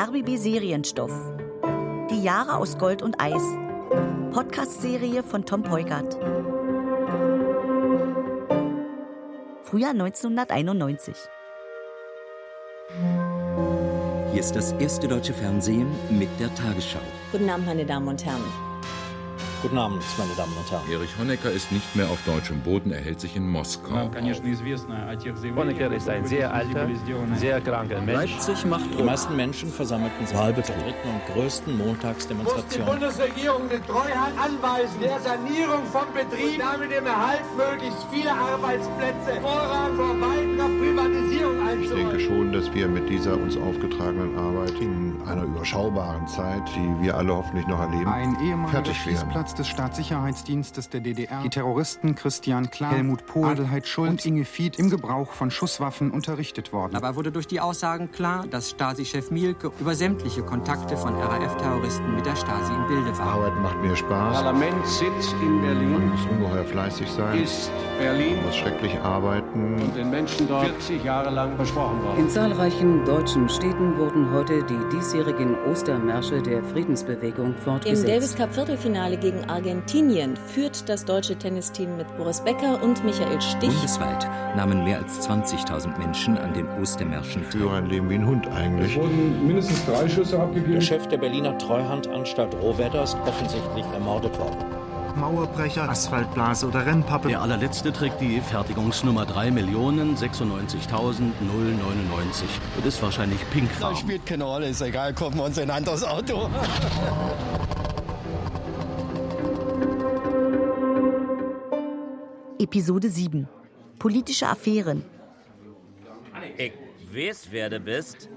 RBB Serienstoff. Die Jahre aus Gold und Eis. Podcast-Serie von Tom Peugert. Frühjahr 1991. Hier ist das erste deutsche Fernsehen mit der Tagesschau. Guten Abend, meine Damen und Herren. Guten Abend, meine Damen und Herren. Erich Honecker ist nicht mehr auf deutschem Boden, er hält sich in Moskau. Honecker ist ein sehr alter, sehr kranker Mensch. Leipzig macht Die meisten Menschen versammelten sich bei der dritten und größten Montagsdemonstration. Muss die Bundesregierung den Treuhand anweisen, der Sanierung vom Betrieb, damit dem Erhalt möglichst vieler Arbeitsplätze Vorrang vor weiterer Privatisierung einzuräumen. Ich denke schon, dass wir mit dieser uns aufgetragenen Arbeit in einer überschaubaren Zeit, die wir alle hoffentlich noch erleben, ein ehemaliger fertig werden. Schießplatz des Staatssicherheitsdienstes der DDR. Die Terroristen Christian Klar, Helmut Pohl, Adelheid Schulz und Inge Fied im Gebrauch von Schusswaffen unterrichtet worden. Dabei wurde durch die Aussagen klar, dass Stasi-Chef Mielke über sämtliche Kontakte von RAF-Terroristen mit der Stasi im Bilde war. Arbeit macht mir Spaß. Parlamentssitz in Berlin Man muss ungeheuer fleißig sein. ist Berlin Man muss schrecklich arbeiten. und den Menschen dort 40 Jahre lang versprochen worden. In zahlreichen deutschen Städten wurden heute die diesjährigen Ostermärsche der Friedensbewegung Im fortgesetzt. Davis Cup Viertelfinale gegen Argentinien führt das deutsche Tennisteam mit Boris Becker und Michael Stich. Bundesweit nahmen mehr als 20.000 Menschen an den Ostermärschen Ich führe ein Leben wie ein Hund eigentlich. wurden mindestens drei Schüsse Der abgegeben. Chef der Berliner Treuhandanstalt Rohwedder ist offensichtlich ermordet worden. Mauerbrecher, Asphaltblase oder Rennpappe. Der allerletzte trägt die Fertigungsnummer 3.096.000 und ist wahrscheinlich pinkfarben. spielt keine Rolle, ist egal, kaufen wir uns ein anderes Auto. Episode 7. Politische Affären. Ich weiß, wer du bist.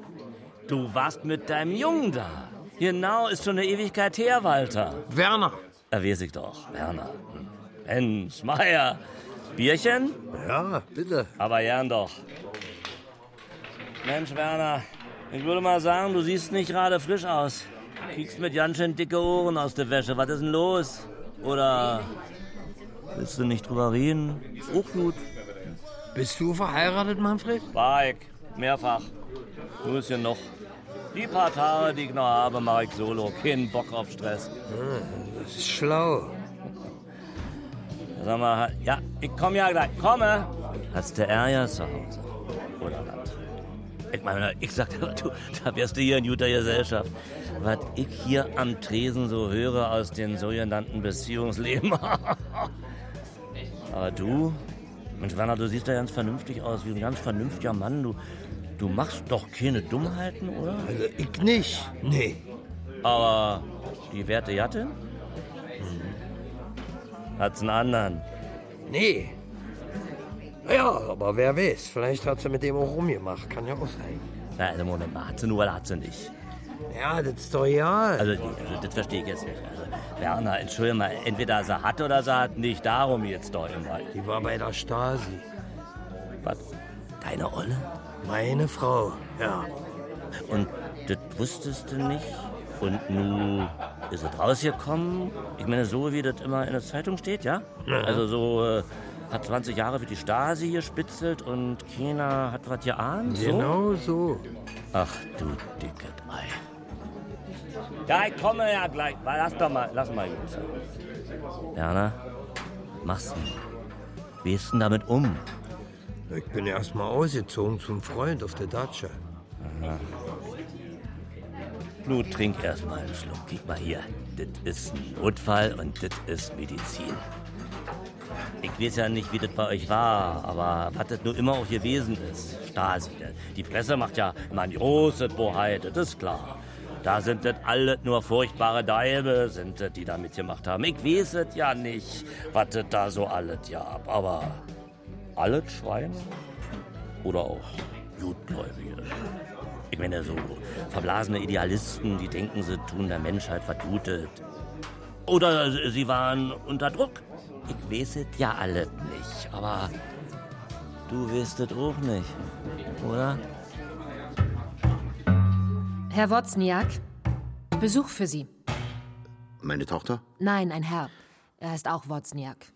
Du warst mit deinem Jungen da. Genau, ist schon eine Ewigkeit her, Walter. Werner. Weiß ich doch, Werner. Mensch, Meier. Bierchen? Ja, bitte. Aber gern doch. Mensch, Werner, ich würde mal sagen, du siehst nicht gerade frisch aus. Kriegst mit ganz schön dicke Ohren aus der Wäsche. Was ist denn los? Oder willst du nicht drüber reden? Ist auch gut. Bist du verheiratet, Manfred? War ich. Mehrfach. Nur ist ja noch. Die paar Tage, die ich noch habe, mache ich solo. Keinen Bock auf Stress. Das ist schlau. Sag mal, ja, ich komm ja gleich. Komme! Hast du Ärger zu Hause? Oder was? Ich meine, ich sag dir, du, da wärst du hier in guter Gesellschaft. Was ich hier am Tresen so höre aus den sogenannten Beziehungsleben. Aber du, Mensch, Werner, du siehst da ganz vernünftig aus, wie ein ganz vernünftiger Mann. Du, du machst doch keine Dummheiten, oder? Also ich nicht. Nee. Aber die werte Gattin? Hat's einen anderen. Nee. Ja, aber wer weiß, vielleicht hat sie mit dem auch rumgemacht. Kann ja auch sein. Na, also Moment mal, hat sie nur oder hat sie nicht? Ja, das ist doch egal. Also, also das verstehe ich jetzt nicht. Also, Werner, entschuldige mal, entweder sie hat oder sie hat nicht. Darum jetzt doch immer. Die war bei der Stasi. Was? Deine Olle? Meine Frau, ja. Und das wusstest du nicht? Und nu ist es rausgekommen? Ich meine, so wie das immer in der Zeitung steht, ja? Ja. Also so, äh, hat 20 Jahre für die Stasi gespitzelt und keiner hat was geahnt? So? Genau so. Ach du dickes Ei. Ja, ich komme ja gleich. Lass doch mal, lass mal gut sein. Werner, was machst du? Wie du denn damit um? Ich bin erst mal ausgezogen zum Freund auf der Datsche. Aha. Nun, trink erst mal einen Schluck. Guck mal hier. Das ist ein Notfall und das ist Medizin. Ich weiß ja nicht, wie das bei euch war, aber was das nur immer auch gewesen ist. Stasi. Die Presse macht ja immer eine große Bohai, das ist klar. Da sind das alle nur furchtbare Deibe, sind das, die da mitgemacht haben. Ich weiß es ja nicht, was das da so alles gab. Aber alles Schweine? Oder auch Gutgläubige? Ich meine, so verblasene Idealisten, die denken, sie tun der Menschheit Gutes. Oder sie waren unter Druck. Ich weiß es ja alles nicht, aber du weißt es auch nicht, oder? Herr Wozniak, Besuch für Sie. Meine Tochter? Nein, ein Herr. Er heißt auch Wozniak.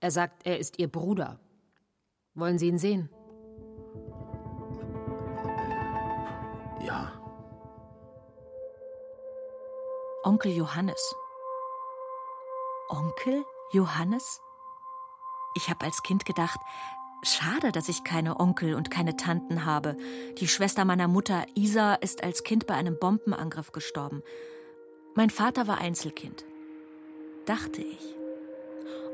Er sagt, er ist Ihr Bruder. Wollen Sie ihn sehen? Ja. Onkel Johannes. Onkel Johannes? Ich habe als Kind gedacht, schade, dass ich keine Onkel und keine Tanten habe. Die Schwester meiner Mutter, Isa, ist als Kind bei einem Bombenangriff gestorben. Mein Vater war Einzelkind. Dachte ich.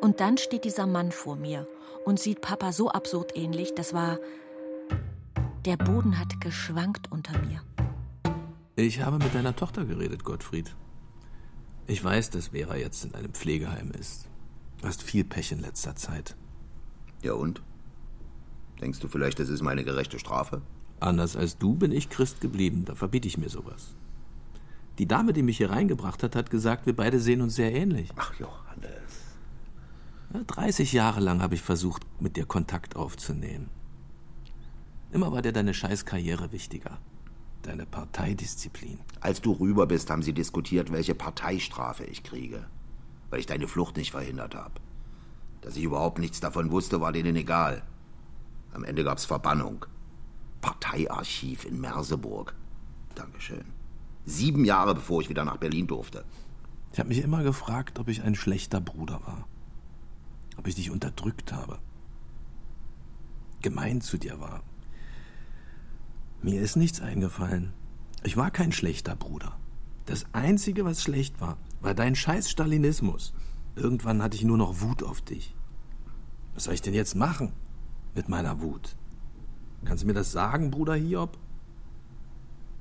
Und dann steht dieser Mann vor mir und sieht Papa so absurd ähnlich, das war. Der Boden hat geschwankt unter mir. Ich habe mit deiner Tochter geredet, Gottfried. Ich weiß, dass Vera jetzt in einem Pflegeheim ist. Du hast viel Pech in letzter Zeit. Ja und? Denkst du vielleicht, das ist meine gerechte Strafe? Anders als du bin ich Christ geblieben, da verbiete ich mir sowas. Die Dame, die mich hier reingebracht hat, hat gesagt, wir beide sehen uns sehr ähnlich. Ach, Johannes. Ja, 30 Jahre lang habe ich versucht, mit dir Kontakt aufzunehmen. Immer war dir deine Scheißkarriere wichtiger. Deine Parteidisziplin. Als du rüber bist, haben sie diskutiert, welche Parteistrafe ich kriege. Weil ich deine Flucht nicht verhindert habe. Dass ich überhaupt nichts davon wusste, war denen egal. Am Ende gab's Verbannung. Parteiarchiv in Merseburg. Dankeschön. Sieben Jahre bevor ich wieder nach Berlin durfte. Ich habe mich immer gefragt, ob ich ein schlechter Bruder war. Ob ich dich unterdrückt habe. Gemein zu dir war. Mir ist nichts eingefallen. Ich war kein schlechter Bruder. Das Einzige, was schlecht war, war dein scheiß Stalinismus. Irgendwann hatte ich nur noch Wut auf dich. Was soll ich denn jetzt machen mit meiner Wut? Kannst du mir das sagen, Bruder Hiob?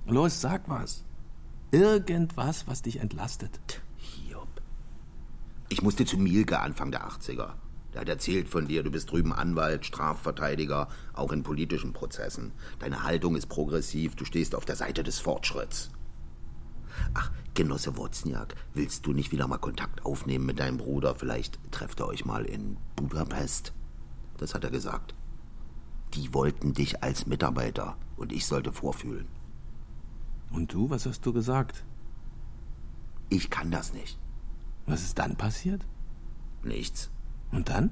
Los, sag was. Irgendwas, was dich entlastet. Hiob. Ich musste zu Mielke Anfang der 80er. Der hat erzählt von dir, du bist drüben Anwalt, Strafverteidiger, auch in politischen Prozessen. Deine Haltung ist progressiv, du stehst auf der Seite des Fortschritts. Ach, Genosse Wozniak, willst du nicht wieder mal Kontakt aufnehmen mit deinem Bruder? Vielleicht trefft ihr euch mal in Budapest. Das hat er gesagt. Die wollten dich als Mitarbeiter und ich sollte vorfühlen. Und du, was hast du gesagt? Ich kann das nicht. Was ist dann passiert? Nichts. Und dann?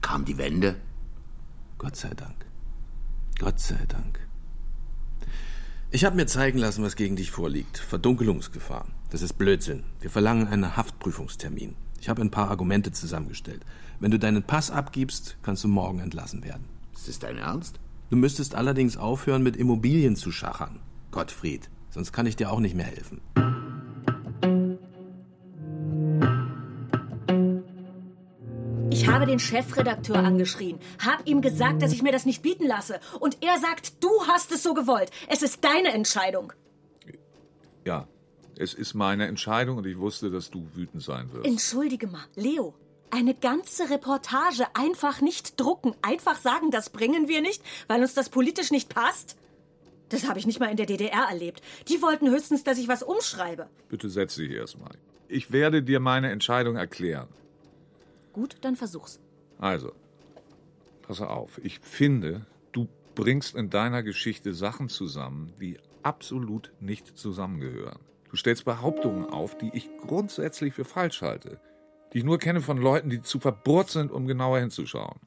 Kam die Wende. Gott sei Dank. Gott sei Dank. Ich habe mir zeigen lassen, was gegen dich vorliegt. Verdunkelungsgefahr. Das ist Blödsinn. Wir verlangen einen Haftprüfungstermin. Ich habe ein paar Argumente zusammengestellt. Wenn du deinen Pass abgibst, kannst du morgen entlassen werden. Ist das dein Ernst? Du müsstest allerdings aufhören, mit Immobilien zu schachern. Gottfried, sonst kann ich dir auch nicht mehr helfen. Ich habe den Chefredakteur angeschrien, habe ihm gesagt, dass ich mir das nicht bieten lasse. Und er sagt, du hast es so gewollt. Es ist deine Entscheidung. Ja, es ist meine Entscheidung und ich wusste, dass du wütend sein wirst. Entschuldige mal, Leo. Eine ganze Reportage einfach nicht drucken, einfach sagen, das bringen wir nicht, weil uns das politisch nicht passt? Das habe ich nicht mal in der DDR erlebt. Die wollten höchstens, dass ich was umschreibe. Bitte setz dich erstmal. Ich werde dir meine Entscheidung erklären. Gut, dann versuch's. Also, pass auf. Ich finde, du bringst in deiner Geschichte Sachen zusammen, die absolut nicht zusammengehören. Du stellst Behauptungen auf, die ich grundsätzlich für falsch halte. Die ich nur kenne von Leuten, die zu verbohrt sind, um genauer hinzuschauen.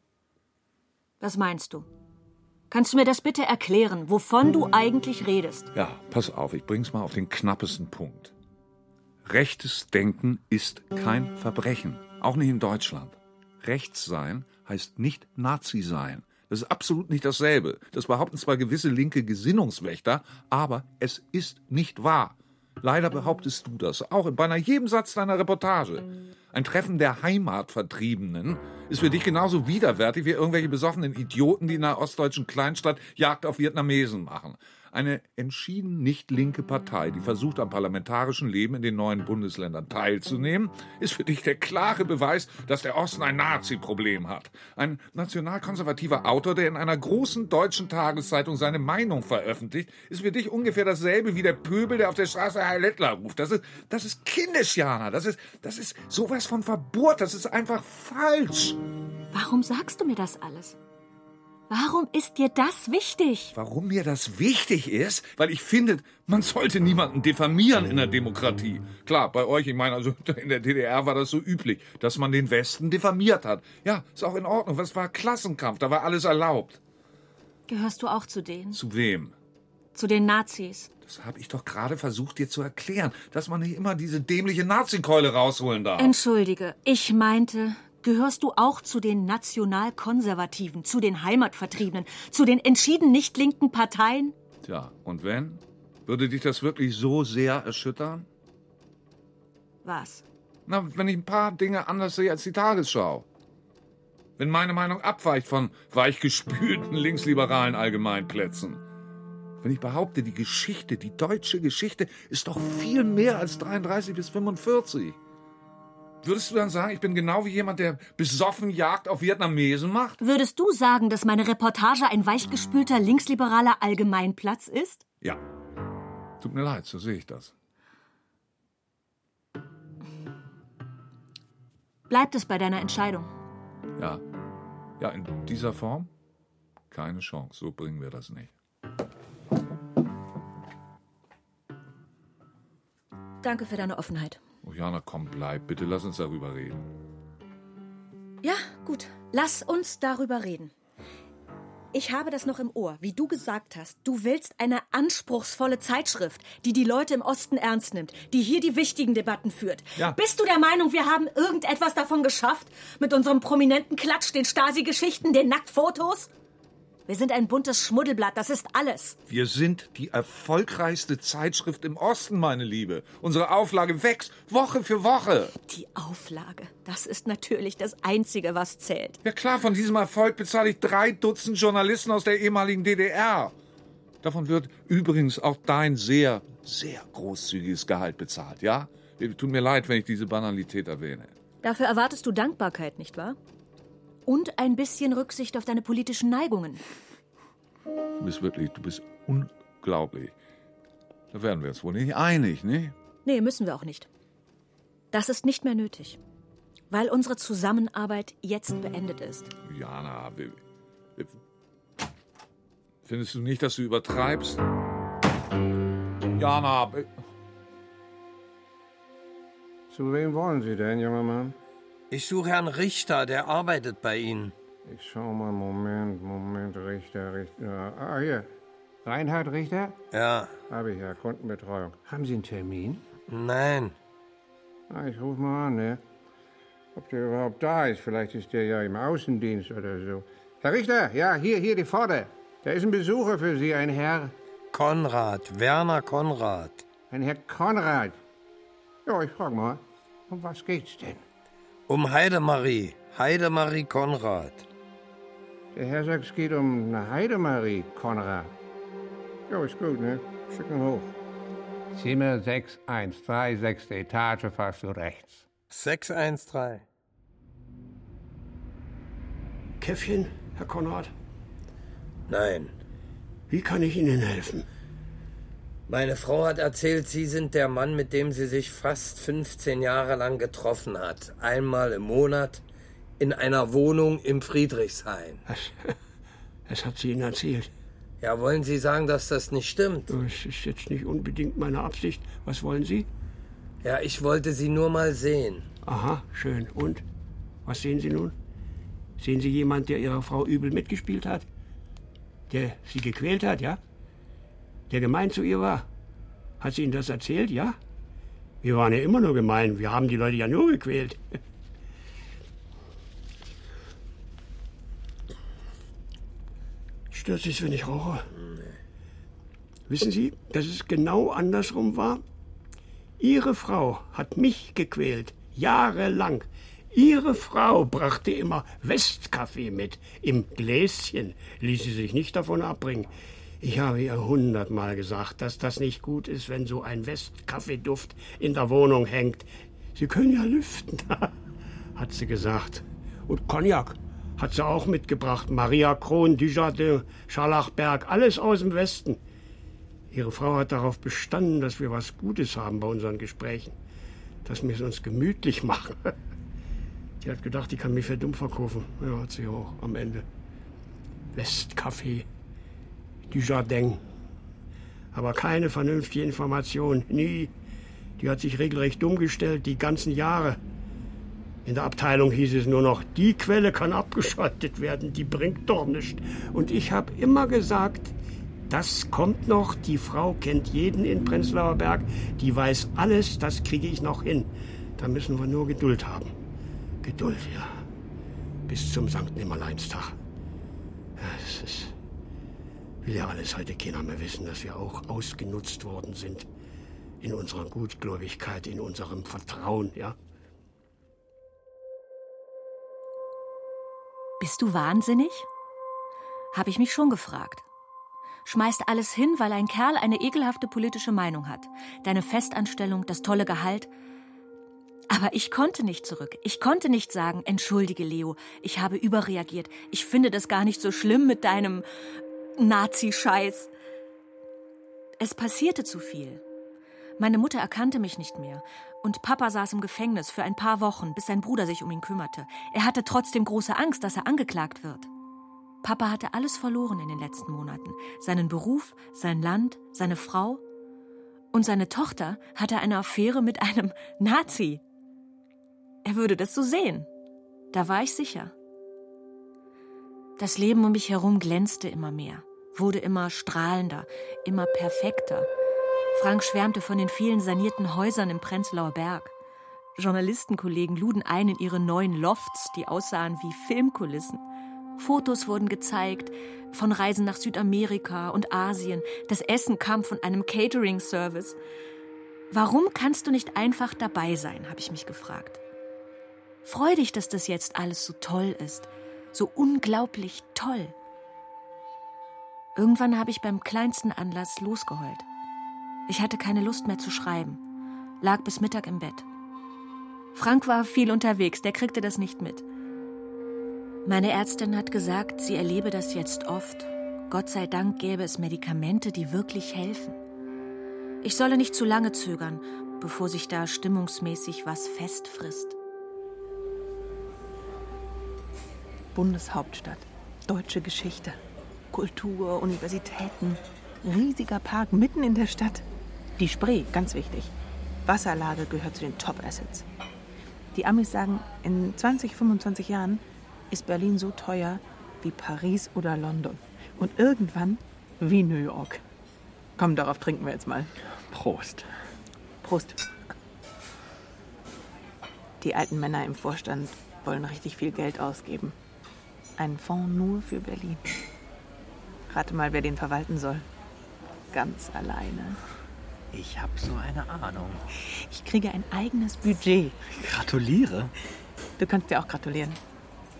Was meinst du? Kannst du mir das bitte erklären, wovon du eigentlich redest? Ja, pass auf, ich bring's mal auf den knappesten Punkt. Rechtes Denken ist kein Verbrechen, auch nicht in Deutschland. Rechts sein heißt nicht Nazi sein. Das ist absolut nicht dasselbe. Das behaupten zwar gewisse linke Gesinnungswächter, aber es ist nicht wahr. Leider behauptest du das, auch in beinahe jedem Satz deiner Reportage. Ein Treffen der Heimatvertriebenen ist für dich genauso widerwärtig wie irgendwelche besoffenen Idioten, die in einer ostdeutschen Kleinstadt Jagd auf Vietnamesen machen. Eine entschieden nicht linke Partei, die versucht, am parlamentarischen Leben in den neuen Bundesländern teilzunehmen, ist für dich der klare Beweis, dass der Osten ein Nazi-Problem hat. Ein nationalkonservativer Autor, der in einer großen deutschen Tageszeitung seine Meinung veröffentlicht, ist für dich ungefähr dasselbe wie der Pöbel, der auf der Straße Heil Hitler ruft. Das ist, das ist kindisch. Das ist, das ist sowas von Verburt. Das ist einfach falsch. Warum sagst du mir das alles? Warum ist dir das wichtig? Warum mir das wichtig ist? Weil ich finde, man sollte niemanden diffamieren in der Demokratie. Klar, bei euch, ich meine, also in der DDR war das so üblich, dass man den Westen diffamiert hat. Ja, ist auch in Ordnung. Was war Klassenkampf? Da war alles erlaubt. Gehörst du auch zu denen? Zu wem? Zu den Nazis. Das habe ich doch gerade versucht, dir zu erklären, dass man nicht immer diese dämliche Nazikeule rausholen darf. Entschuldige, ich meinte, gehörst du auch zu den Nationalkonservativen, zu den Heimatvertriebenen, zu den entschieden nicht linken Parteien? Tja, und wenn? Würde dich das wirklich so sehr erschüttern? Was? Na, wenn ich ein paar Dinge anders sehe als die Tagesschau. Wenn meine Meinung abweicht von weichgespülten linksliberalen Allgemeinplätzen. Wenn ich behaupte, die Geschichte, die deutsche Geschichte, ist doch viel mehr als 33 bis 45. Würdest du dann sagen, ich bin genau wie jemand, der besoffen Jagd auf Vietnamesen macht? Würdest du sagen, dass meine Reportage ein weichgespülter linksliberaler Allgemeinplatz ist? Ja. Tut mir leid, so sehe ich das. Bleibt es bei deiner Entscheidung? Ja. Ja, in dieser Form? Keine Chance. So bringen wir das nicht. Danke für deine Offenheit. Oh, Jana, komm, bleib. Bitte lass uns darüber reden. Ja, gut. Lass uns darüber reden. Ich habe das noch im Ohr, wie du gesagt hast. Du willst eine anspruchsvolle Zeitschrift, die die Leute im Osten ernst nimmt, die hier die wichtigen Debatten führt. Ja. Bist du der Meinung, wir haben irgendetwas davon geschafft? Mit unserem prominenten Klatsch, den Stasi-Geschichten, den Nacktfotos? Wir sind ein buntes Schmuddelblatt, das ist alles. Wir sind die erfolgreichste Zeitschrift im Osten, meine Liebe. Unsere Auflage wächst Woche für Woche. Die Auflage, das ist natürlich das Einzige, was zählt. Ja klar, von diesem Erfolg bezahle ich drei Dutzend Journalisten aus der ehemaligen DDR. Davon wird übrigens auch dein sehr, sehr großzügiges Gehalt bezahlt, ja? Tut mir leid, wenn ich diese Banalität erwähne. Dafür erwartest du Dankbarkeit, nicht wahr? Und ein bisschen Rücksicht auf deine politischen Neigungen. Du bist wirklich, du bist unglaublich. Da werden wir uns wohl nicht einig, ne? Nee, müssen wir auch nicht. Das ist nicht mehr nötig. Weil unsere Zusammenarbeit jetzt beendet ist. Jana, wir, findest du nicht, dass du übertreibst? Jana, zu wem wollen Sie denn, junger Mann? Ich suche Herrn Richter, der arbeitet bei Ihnen. Ich schau mal, Moment, Moment, Richter, Richter. Ah, hier. Reinhard Richter? Ja. Habe ich ja, Kundenbetreuung. Haben Sie einen Termin? Nein. Ah, ich rufe mal an, ne? Ob der überhaupt da ist. Vielleicht ist der ja im Außendienst oder so. Herr Richter, ja, hier, hier, die Pforte. Da ist ein Besucher für Sie, ein Herr. Konrad, Werner Konrad. Ein Herr Konrad. Ja, ich frag mal. Um was geht's denn? Um Heidemarie. Heidemarie Konrad. Der Herr sagt, es geht um eine Heidemarie Konrad. Ja, ist gut, ne? Schicken hoch. Zimmer 613, sechste Etage, fast du rechts. 613. Käffchen, Herr Konrad? Nein. Wie kann ich Ihnen helfen? Meine Frau hat erzählt, Sie sind der Mann, mit dem sie sich fast 15 Jahre lang getroffen hat. Einmal im Monat in einer Wohnung im Friedrichshain. Das, das hat sie Ihnen erzählt. Ja, wollen Sie sagen, dass das nicht stimmt? Das ist jetzt nicht unbedingt meine Absicht. Was wollen Sie? Ja, ich wollte Sie nur mal sehen. Aha, schön. Und? Was sehen Sie nun? Sehen Sie jemand, der Ihrer Frau übel mitgespielt hat? Der sie gequält hat, ja? Der gemein zu ihr war? Hat sie Ihnen das erzählt, ja? Wir waren ja immer nur gemein. Wir haben die Leute ja nur gequält. Stört Sie es, wenn ich rauche? Nee. Wissen Sie, dass es genau andersrum war? Ihre Frau hat mich gequält, jahrelang. Ihre Frau brachte immer Westkaffee mit. Im Gläschen ließ sie sich nicht davon abbringen. Ich habe ihr hundertmal gesagt, dass das nicht gut ist, wenn so ein Westkaffeeduft in der Wohnung hängt. Sie können ja lüften, hat sie gesagt. Und Cognac hat sie auch mitgebracht. Maria Kron, Dujardin, Scharlachberg, alles aus dem Westen. Ihre Frau hat darauf bestanden, dass wir was Gutes haben bei unseren Gesprächen. Dass wir es uns gemütlich machen. Die hat gedacht, die kann mich für dumm verkaufen. Ja, hat sie auch am Ende. Westkaffee, Dujardin. Aber keine vernünftige Information, nie. Die hat sich regelrecht dumm gestellt, die ganzen Jahre. In der Abteilung hieß es nur noch, die Quelle kann abgeschaltet werden, die bringt doch nichts. Und ich habe immer gesagt, Das kommt noch. Die Frau kennt jeden in Prenzlauer Berg. Die weiß alles. Das kriege ich noch hin. Da müssen wir nur Geduld haben. Geduld, ja. Bis zum Sankt Nimmerleinstag. Ja, es ist, will ja alles heute keiner mehr wissen, dass wir auch ausgenutzt worden sind. In unserer Gutgläubigkeit, in unserem Vertrauen, ja. Bist du wahnsinnig? Habe ich mich schon gefragt. Schmeißt alles hin, weil ein Kerl eine ekelhafte politische Meinung hat. Deine Festanstellung, das tolle Gehalt. Aber ich konnte nicht zurück. Ich konnte nicht sagen, entschuldige Leo, ich habe überreagiert. Ich finde das gar nicht so schlimm mit deinem Nazi-Scheiß. Es passierte zu viel. Meine Mutter erkannte mich nicht mehr. Und Papa saß im Gefängnis für ein paar Wochen, bis sein Bruder sich um ihn kümmerte. Er hatte trotzdem große Angst, dass er angeklagt wird. Papa hatte alles verloren in den letzten Monaten. Seinen Beruf, sein Land, seine Frau. Und seine Tochter hatte eine Affäre mit einem Nazi. Er würde das so sehen. Da war ich sicher. Das Leben um mich herum glänzte immer mehr, wurde immer strahlender, immer perfekter. Frank schwärmte von den vielen sanierten Häusern im Prenzlauer Berg. Journalistenkollegen luden ein in ihre neuen Lofts, die aussahen wie Filmkulissen. Fotos wurden gezeigt von Reisen nach Südamerika und Asien. Das Essen kam von einem Catering-Service. Warum kannst du nicht einfach dabei sein, habe ich mich gefragt. Freu dich, dass das jetzt alles so toll ist. So unglaublich toll. Irgendwann habe ich beim kleinsten Anlass losgeheult. Ich hatte keine Lust mehr zu schreiben, lag bis Mittag im Bett. Frank war viel unterwegs, der kriegte das nicht mit. Meine Ärztin hat gesagt, sie erlebe das jetzt oft. Gott sei Dank gäbe es Medikamente, die wirklich helfen. Ich solle nicht zu lange zögern, bevor sich da stimmungsmäßig was festfrisst. Bundeshauptstadt, deutsche Geschichte, Kultur, Universitäten, riesiger Park mitten in der Stadt. Die Spree, ganz wichtig. Wasserlage gehört zu den Top-Assets. Die Amis sagen, in 20, 25 Jahren ist Berlin so teuer wie Paris oder London. Und irgendwann wie New York. Komm, darauf trinken wir jetzt mal. Prost. Prost. Die alten Männer im Vorstand wollen richtig viel Geld ausgeben. Ein Fonds nur für Berlin. Rate mal, wer den verwalten soll. Ganz alleine. Ich habe so eine Ahnung. Ich kriege ein eigenes Budget. Gratuliere. Du kannst dir auch gratulieren,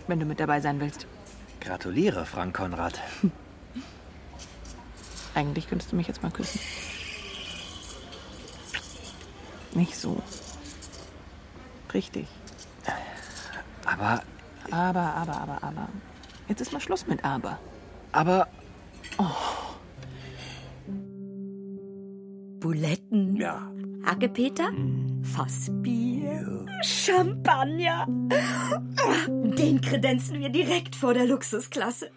wenn du mit dabei sein willst. Gratuliere, Frank Konrad. Eigentlich könntest du mich jetzt mal küssen. Nicht so. Richtig. Aber. Aber, aber, aber, aber. Jetzt ist mal Schluss mit aber. Aber. Oh. Buletten. Ja. Hackepeter. Fassbier. Champagner. Den kredenzen wir direkt vor der Luxusklasse.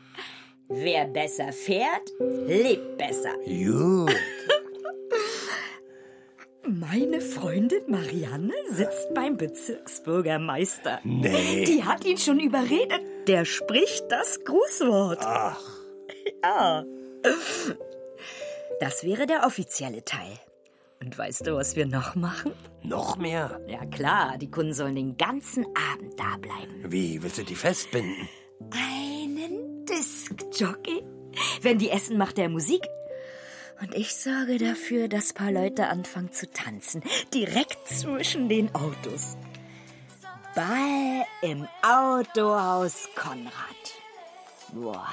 Wer besser fährt, lebt besser. Gut. Meine Freundin Marianne sitzt beim Bezirksbürgermeister. Nee. Die hat ihn schon überredet. Der spricht das Grußwort. Ach. Ja. Das wäre der offizielle Teil. Und weißt du, was wir noch machen? Noch mehr? Ja klar, die Kunden sollen den ganzen Abend da bleiben. Wie, willst du die festbinden? Einen Diskjockey? Wenn die essen, macht er Musik. Und ich sorge dafür, dass paar Leute anfangen zu tanzen. Direkt zwischen den Autos. Ball im Autohaus Konrad. Boah,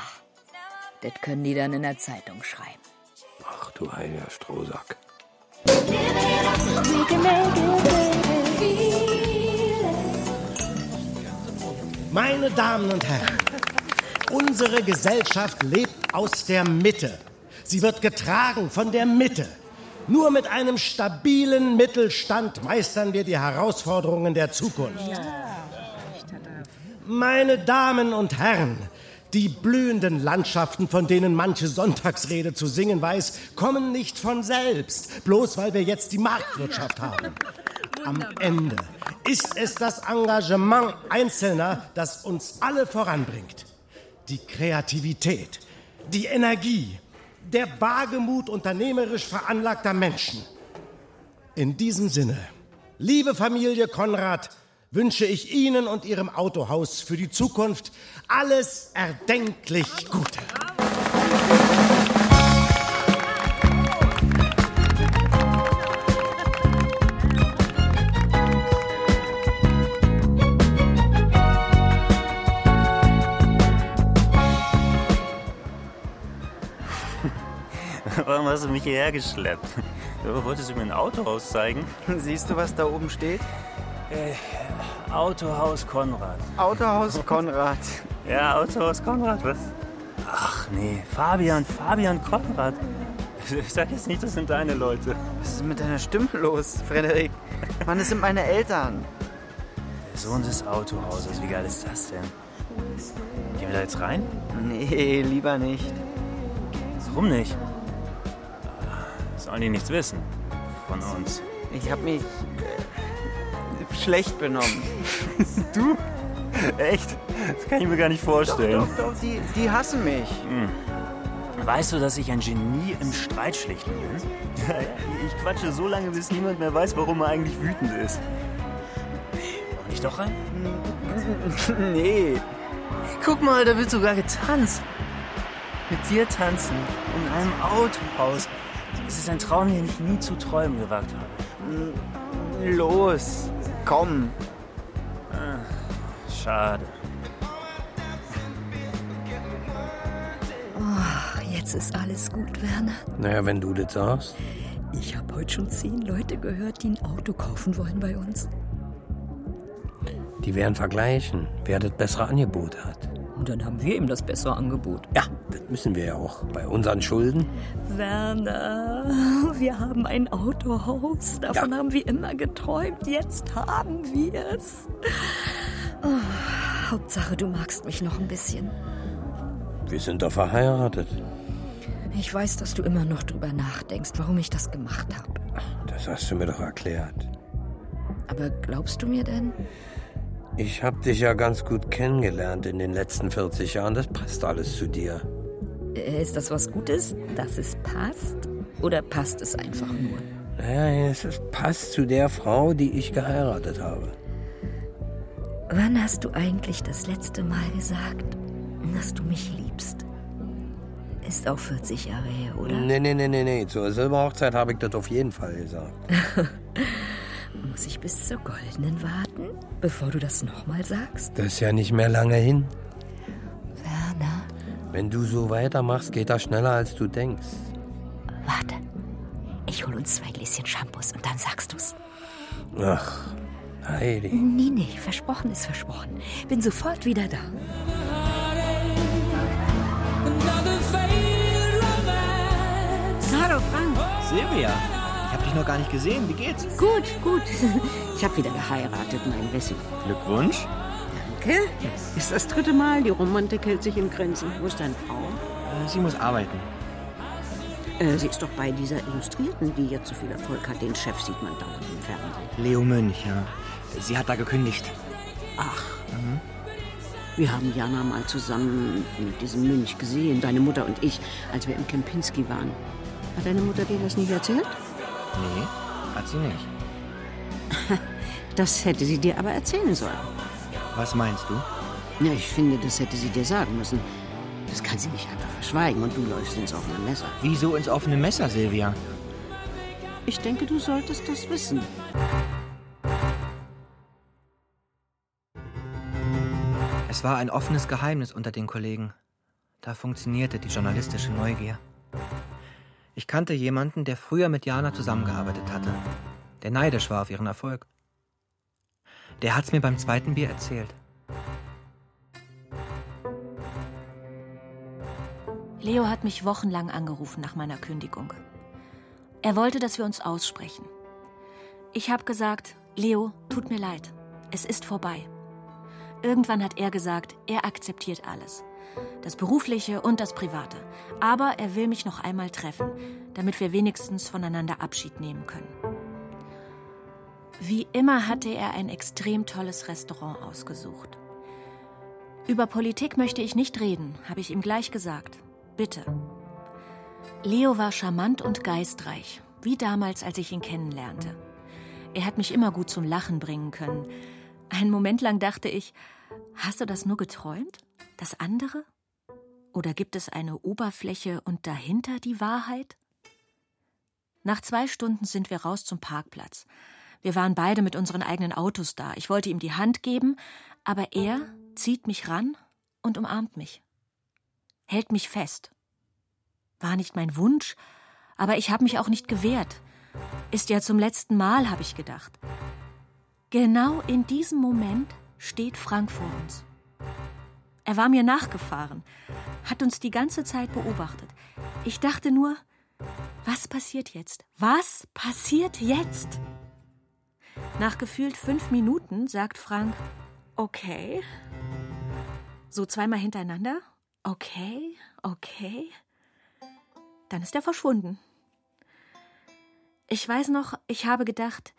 das können die dann in der Zeitung schreiben. Ach du heiliger Strohsack. Meine Damen und Herren, unsere Gesellschaft lebt aus der Mitte. Sie wird getragen von der Mitte. Nur mit einem stabilen Mittelstand meistern wir die Herausforderungen der Zukunft. Meine Damen und Herren, die blühenden Landschaften, von denen manche Sonntagsrede zu singen weiß, kommen nicht von selbst, bloß weil wir jetzt die Marktwirtschaft haben. Am Ende ist es das Engagement Einzelner, das uns alle voranbringt. Die Kreativität, die Energie, der Wagemut unternehmerisch veranlagter Menschen. In diesem Sinne, liebe Familie Konrad, wünsche ich Ihnen und Ihrem Autohaus für die Zukunft alles erdenklich Gute. Warum hast du mich hierher geschleppt? Wolltest du mir ein Autohaus zeigen? Siehst du, was da oben steht? Äh, Autohaus Konrad. Autohaus Konrad. Ja, Autohaus Konrad, was? Ach nee, Fabian, Fabian Konrad. Sag jetzt nicht, das sind deine Leute. Was ist mit deiner Stimme los, Frederik? Mann, das sind meine Eltern. Der Sohn des Autohauses, wie geil ist das denn? Gehen wir da jetzt rein? Nee, lieber nicht. Warum nicht? Sollen die nichts wissen von uns? Ich hab mich äh, schlecht benommen. du? Echt? Das kann ich mir gar nicht vorstellen. Doch, doch, doch, die, die hassen mich. Hm. Weißt du, dass ich ein Genie im Streitschlichten bin? ich quatsche so lange, bis niemand mehr weiß, warum er eigentlich wütend ist. Wollen nicht doch rein? nee. Guck mal, da wird sogar getanzt. Mit dir tanzen. In einem Autohaus. Es ist ein Traum, den ich nie zu träumen gewagt habe. Los, komm. Schade. Oh, jetzt ist alles gut, Werner. Naja, wenn du das sagst. Ich habe heute schon zehn Leute gehört, die ein Auto kaufen wollen bei uns. Die werden vergleichen, wer das bessere Angebot hat. Und dann haben wir ihm das bessere Angebot. Ja, das müssen wir ja auch. Bei unseren Schulden. Werner, wir haben ein Autohaus. Davon ja. haben wir immer geträumt. Jetzt haben wir es. Oh, Hauptsache, du magst mich noch ein bisschen. Wir sind doch verheiratet. Ich weiß, dass du immer noch drüber nachdenkst, warum ich das gemacht habe. Das hast du mir doch erklärt. Aber glaubst du mir denn? Ich hab dich ja ganz gut kennengelernt in den letzten 40 Jahren. Das passt alles zu dir. Ist das was Gutes, dass es passt? Oder passt es einfach nur? Naja, es passt zu der Frau, die ich geheiratet habe. Wann hast du eigentlich das letzte Mal gesagt, dass du mich liebst? Ist auch 40 Jahre her, oder? Nee, nee, nee, nee, nee. Zur Silberhochzeit habe ich das auf jeden Fall gesagt. Muss ich bis zur goldenen warten, bevor du das nochmal sagst? Das ist ja nicht mehr lange hin. Werner? Wenn du so weitermachst, geht das schneller, als du denkst. Warte. Ich hol uns zwei Gläschen Shampoos und dann sagst du's. Ach, Heidi. Nee, nee, versprochen ist versprochen. Bin sofort wieder da. Hallo, Frank. Silvia. Dich noch gar nicht gesehen. Wie geht's? Gut, gut. Ich hab wieder geheiratet, mein Wessi. Glückwunsch. Danke. Ist das dritte Mal. Die Romantik hält sich in Grenzen. Wo ist deine Frau? Sie muss arbeiten. Äh, sie ist doch bei dieser Illustrierten, die jetzt so viel Erfolg hat. Den Chef sieht man dauernd im Fernsehen. Leo Mönch, ja. Sie hat da gekündigt. Ach. Mhm. Wir haben Jana mal zusammen mit diesem Mönch gesehen, deine Mutter und ich, als wir in Kempinski waren. Hat deine Mutter dir das nicht erzählt? Nee, hat sie nicht. Das hätte sie dir aber erzählen sollen. Was meinst du? Ja, ich finde, das hätte sie dir sagen müssen. Das kann sie nicht einfach verschweigen und du läufst ins offene Messer. Wieso ins offene Messer, Silvia? Ich denke, du solltest das wissen. Es war ein offenes Geheimnis unter den Kollegen. Da funktionierte die journalistische Neugier. Ich kannte jemanden, der früher mit Jana zusammengearbeitet hatte, der neidisch war auf ihren Erfolg. Der hat's mir beim zweiten Bier erzählt. Leo hat mich wochenlang angerufen nach meiner Kündigung. Er wollte, dass wir uns aussprechen. Ich habe gesagt, Leo, tut mir leid, es ist vorbei. Irgendwann hat er gesagt, er akzeptiert alles. Das Berufliche und das Private. Aber er will mich noch einmal treffen, damit wir wenigstens voneinander Abschied nehmen können. Wie immer hatte er ein extrem tolles Restaurant ausgesucht. Über Politik möchte ich nicht reden, habe ich ihm gleich gesagt. Bitte. Leo war charmant und geistreich, wie damals, als ich ihn kennenlernte. Er hat mich immer gut zum Lachen bringen können. Einen Moment lang dachte ich, hast du das nur geträumt? Das andere? Oder gibt es eine Oberfläche und dahinter die Wahrheit? Nach zwei Stunden sind wir raus zum Parkplatz. Wir waren beide mit unseren eigenen Autos da. Ich wollte ihm die Hand geben, aber er zieht mich ran und umarmt mich. Hält mich fest. War nicht mein Wunsch, aber ich habe mich auch nicht gewehrt. Ist ja zum letzten Mal, habe ich gedacht. Genau in diesem Moment steht Frank vor uns. Er war mir nachgefahren, hat uns die ganze Zeit beobachtet. Ich dachte nur, was passiert jetzt? Was passiert jetzt? Nach gefühlt fünf Minuten sagt Frank, okay. So zweimal hintereinander, okay, okay. Dann ist er verschwunden. Ich weiß noch, ich habe gedacht,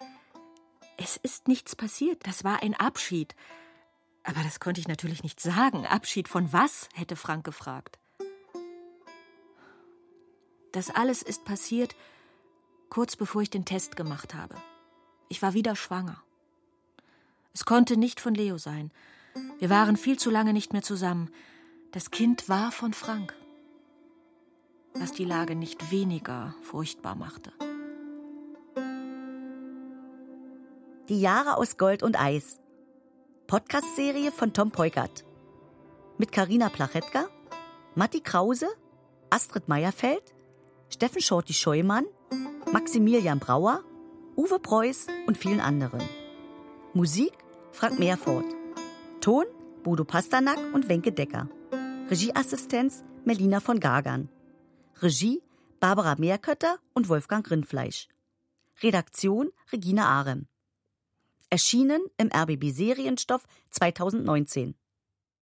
es ist nichts passiert, das war ein Abschied. Aber das konnte ich natürlich nicht sagen. Abschied von was? hätte Frank gefragt. Das alles ist passiert, kurz bevor ich den Test gemacht habe. Ich war wieder schwanger. Es konnte nicht von Leo sein. Wir waren viel zu lange nicht mehr zusammen. Das Kind war von Frank was die Lage nicht weniger furchtbar machte. Die Jahre aus Gold und Eis. Podcast-Serie von Tom Peukert. Mit Karina Plachetka, Matti Krause, Astrid Meierfeld, Steffen Schorti Scheumann, Maximilian Brauer, Uwe Preuß und vielen anderen. Musik Frank Meerfort. Ton Bodo Pasternak und Wenke Decker. Regieassistenz Melina von Gagern. Regie Barbara Meerkötter und Wolfgang Rindfleisch. Redaktion Regina Arem. Erschienen im RBB Serienstoff 2019.